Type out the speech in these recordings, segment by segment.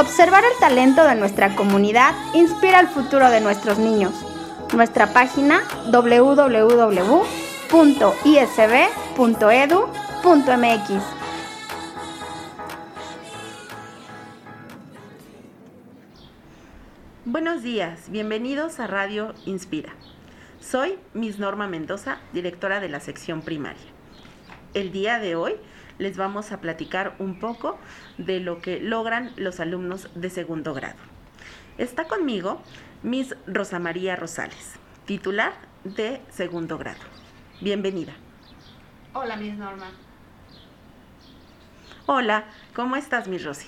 Observar el talento de nuestra comunidad inspira el futuro de nuestros niños. Nuestra página www.isb.edu.mx. Buenos días, bienvenidos a Radio Inspira. Soy Miss Norma Mendoza, directora de la sección primaria. El día de hoy les vamos a platicar un poco de lo que logran los alumnos de segundo grado. Está conmigo Miss Rosa María Rosales, titular de segundo grado. Bienvenida. Hola, Miss Norma. Hola, ¿cómo estás, Miss Rosy?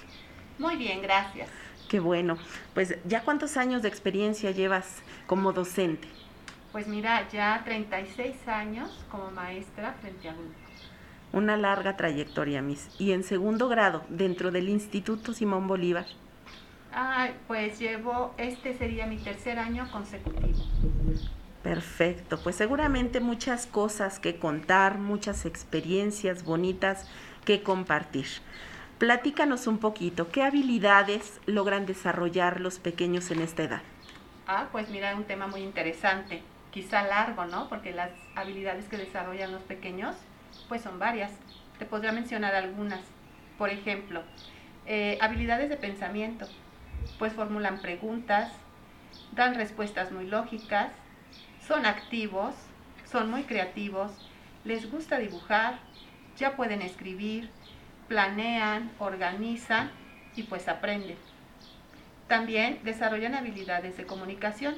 Muy bien, gracias. Qué bueno. Pues ya cuántos años de experiencia llevas como docente? Pues mira, ya 36 años como maestra frente a grupo una larga trayectoria, Miss. Y en segundo grado, dentro del Instituto Simón Bolívar. Ay, pues llevo, este sería mi tercer año consecutivo. Perfecto, pues seguramente muchas cosas que contar, muchas experiencias bonitas que compartir. Platícanos un poquito, ¿qué habilidades logran desarrollar los pequeños en esta edad? Ah, pues mira, un tema muy interesante, quizá largo, ¿no? Porque las habilidades que desarrollan los pequeños pues son varias. Te podría mencionar algunas. Por ejemplo, eh, habilidades de pensamiento, pues formulan preguntas, dan respuestas muy lógicas, son activos, son muy creativos, les gusta dibujar, ya pueden escribir, planean, organizan y pues aprenden. También desarrollan habilidades de comunicación.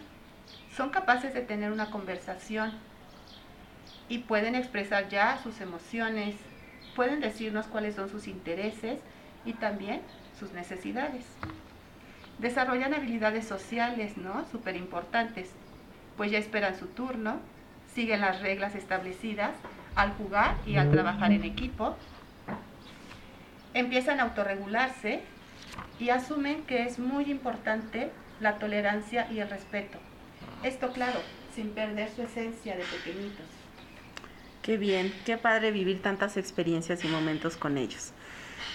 Son capaces de tener una conversación y pueden expresar ya sus emociones, pueden decirnos cuáles son sus intereses y también sus necesidades. Desarrollan habilidades sociales, ¿no? Súper importantes, pues ya esperan su turno, siguen las reglas establecidas al jugar y al trabajar en equipo, empiezan a autorregularse y asumen que es muy importante la tolerancia y el respeto. Esto, claro, sin perder su esencia de pequeñitos. Qué bien, qué padre vivir tantas experiencias y momentos con ellos.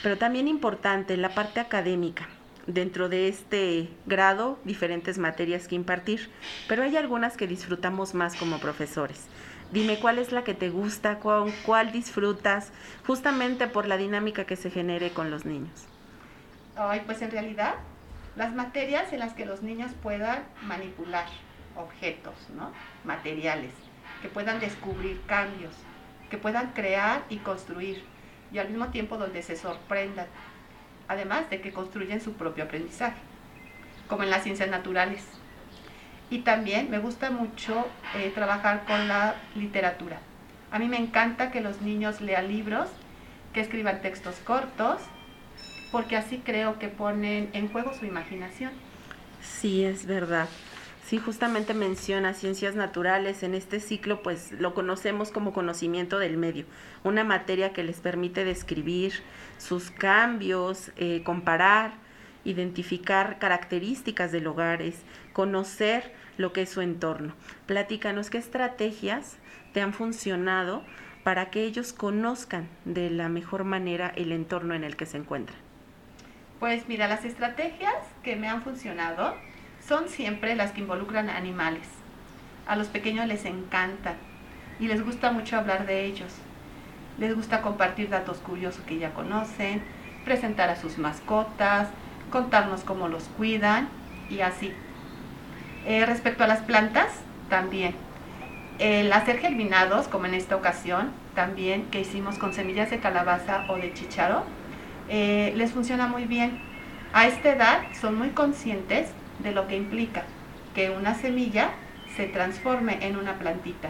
Pero también importante la parte académica. Dentro de este grado, diferentes materias que impartir, pero hay algunas que disfrutamos más como profesores. Dime cuál es la que te gusta, cuál, cuál disfrutas, justamente por la dinámica que se genere con los niños. Ay, pues en realidad, las materias en las que los niños puedan manipular objetos, ¿no? Materiales que puedan descubrir cambios, que puedan crear y construir, y al mismo tiempo donde se sorprendan, además de que construyen su propio aprendizaje, como en las ciencias naturales. Y también me gusta mucho eh, trabajar con la literatura. A mí me encanta que los niños lean libros, que escriban textos cortos, porque así creo que ponen en juego su imaginación. Sí, es verdad. Sí, justamente menciona ciencias naturales. En este ciclo, pues lo conocemos como conocimiento del medio, una materia que les permite describir sus cambios, eh, comparar, identificar características de lugares, conocer lo que es su entorno. Platícanos qué estrategias te han funcionado para que ellos conozcan de la mejor manera el entorno en el que se encuentran. Pues mira, las estrategias que me han funcionado son siempre las que involucran animales. A los pequeños les encanta y les gusta mucho hablar de ellos. Les gusta compartir datos curiosos que ya conocen, presentar a sus mascotas, contarnos cómo los cuidan y así. Eh, respecto a las plantas, también. El hacer germinados, como en esta ocasión, también que hicimos con semillas de calabaza o de chicharo, eh, les funciona muy bien. A esta edad son muy conscientes de lo que implica que una semilla se transforme en una plantita.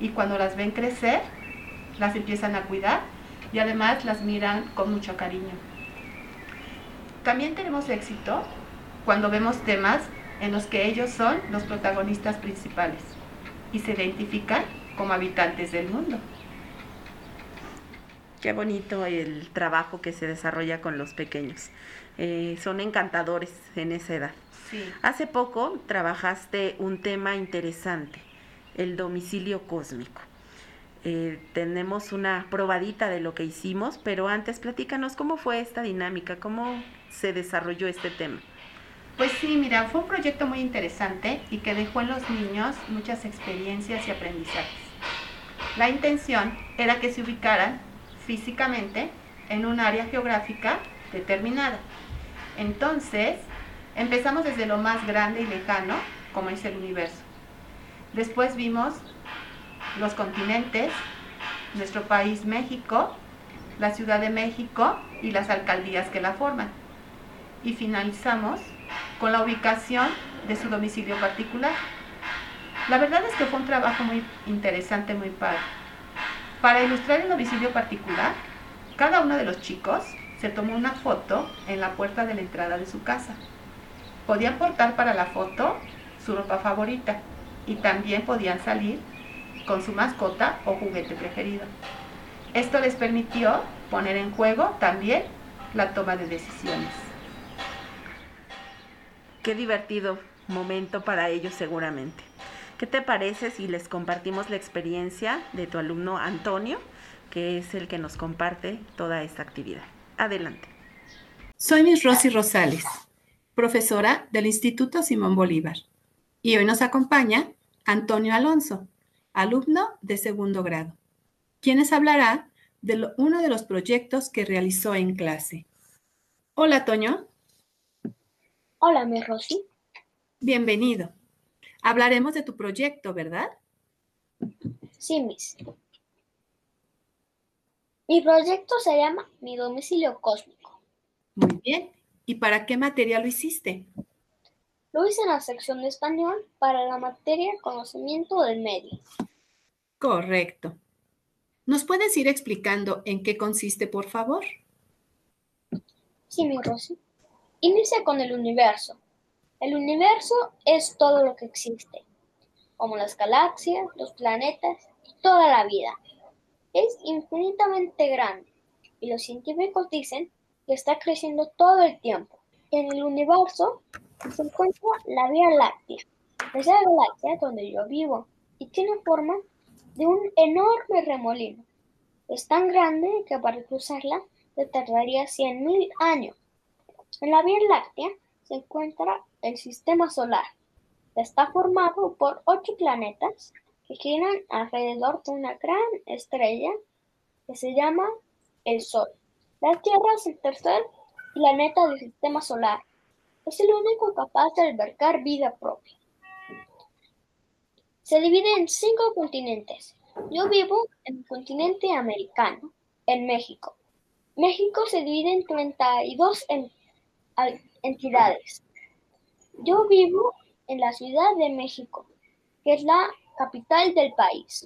Y cuando las ven crecer, las empiezan a cuidar y además las miran con mucho cariño. También tenemos éxito cuando vemos temas en los que ellos son los protagonistas principales y se identifican como habitantes del mundo. Qué bonito el trabajo que se desarrolla con los pequeños. Eh, son encantadores en esa edad. Hace poco trabajaste un tema interesante, el domicilio cósmico. Eh, tenemos una probadita de lo que hicimos, pero antes platícanos cómo fue esta dinámica, cómo se desarrolló este tema. Pues sí, mira, fue un proyecto muy interesante y que dejó en los niños muchas experiencias y aprendizajes. La intención era que se ubicaran físicamente en un área geográfica determinada. Entonces, empezamos desde lo más grande y lejano, como es el universo. Después vimos los continentes, nuestro país México, la Ciudad de México y las alcaldías que la forman. Y finalizamos con la ubicación de su domicilio particular. La verdad es que fue un trabajo muy interesante, muy padre. Para ilustrar el domicilio particular, cada uno de los chicos se tomó una foto en la puerta de la entrada de su casa. Podían portar para la foto su ropa favorita y también podían salir con su mascota o juguete preferido. Esto les permitió poner en juego también la toma de decisiones. Qué divertido momento para ellos seguramente. ¿Qué te parece si les compartimos la experiencia de tu alumno Antonio, que es el que nos comparte toda esta actividad? Adelante. Soy Miss Rosy Rosales, profesora del Instituto Simón Bolívar, y hoy nos acompaña Antonio Alonso, alumno de segundo grado, quien nos hablará de uno de los proyectos que realizó en clase. Hola, Toño. Hola, Miss Rosy. Bienvenido. Hablaremos de tu proyecto, ¿verdad? Sí, Miss. Mi proyecto se llama Mi domicilio cósmico. Muy bien. ¿Y para qué materia lo hiciste? Lo hice en la sección de español para la materia conocimiento del medio. Correcto. ¿Nos puedes ir explicando en qué consiste, por favor? Sí, mi Rosy. Inicia con el universo, el universo es todo lo que existe, como las galaxias, los planetas y toda la vida. Es infinitamente grande y los científicos dicen que está creciendo todo el tiempo. En el universo se encuentra la Vía Láctea, esa galaxia donde yo vivo, y tiene forma de un enorme remolino. Es tan grande que para cruzarla se tardaría 100.000 años. En la Vía Láctea se encuentra el Sistema Solar. Está formado por ocho planetas que giran alrededor de una gran estrella que se llama el Sol. La Tierra es el tercer planeta del Sistema Solar. Es el único capaz de albergar vida propia. Se divide en cinco continentes. Yo vivo en el continente americano, en México. México se divide en 32 entidades. Yo vivo en la Ciudad de México, que es la capital del país.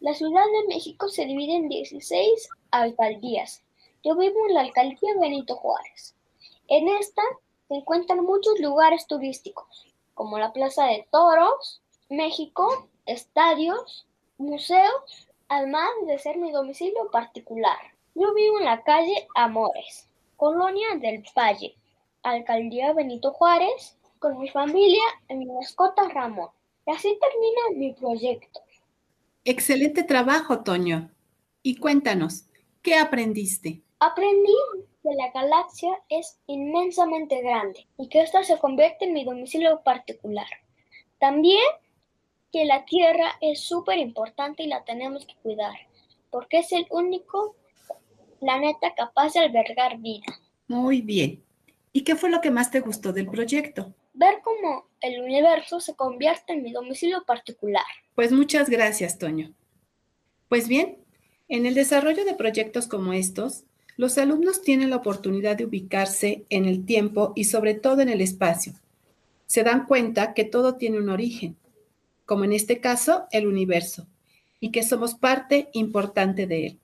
La Ciudad de México se divide en 16 alcaldías. Yo vivo en la alcaldía Benito Juárez. En esta se encuentran muchos lugares turísticos, como la Plaza de Toros, México, estadios, museos, además de ser mi domicilio particular. Yo vivo en la calle Amores, Colonia del Valle, Alcaldía Benito Juárez, con mi familia y mi mascota Ramón. Y así termina mi proyecto. Excelente trabajo, Toño. Y cuéntanos, ¿qué aprendiste? Aprendí que la galaxia es inmensamente grande y que ésta se convierte en mi domicilio particular. También que la Tierra es súper importante y la tenemos que cuidar, porque es el único planeta capaz de albergar vida. Muy bien. ¿Y qué fue lo que más te gustó del proyecto? Ver cómo el universo se convierte en mi domicilio particular. Pues muchas gracias, Toño. Pues bien, en el desarrollo de proyectos como estos, los alumnos tienen la oportunidad de ubicarse en el tiempo y sobre todo en el espacio. Se dan cuenta que todo tiene un origen, como en este caso el universo, y que somos parte importante de él.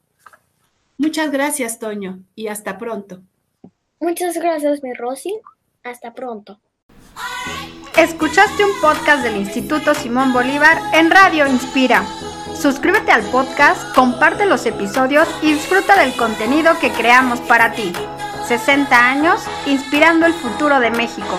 Muchas gracias, Toño, y hasta pronto. Muchas gracias, mi Rosy. Hasta pronto. Escuchaste un podcast del Instituto Simón Bolívar en Radio Inspira. Suscríbete al podcast, comparte los episodios y disfruta del contenido que creamos para ti. 60 años inspirando el futuro de México.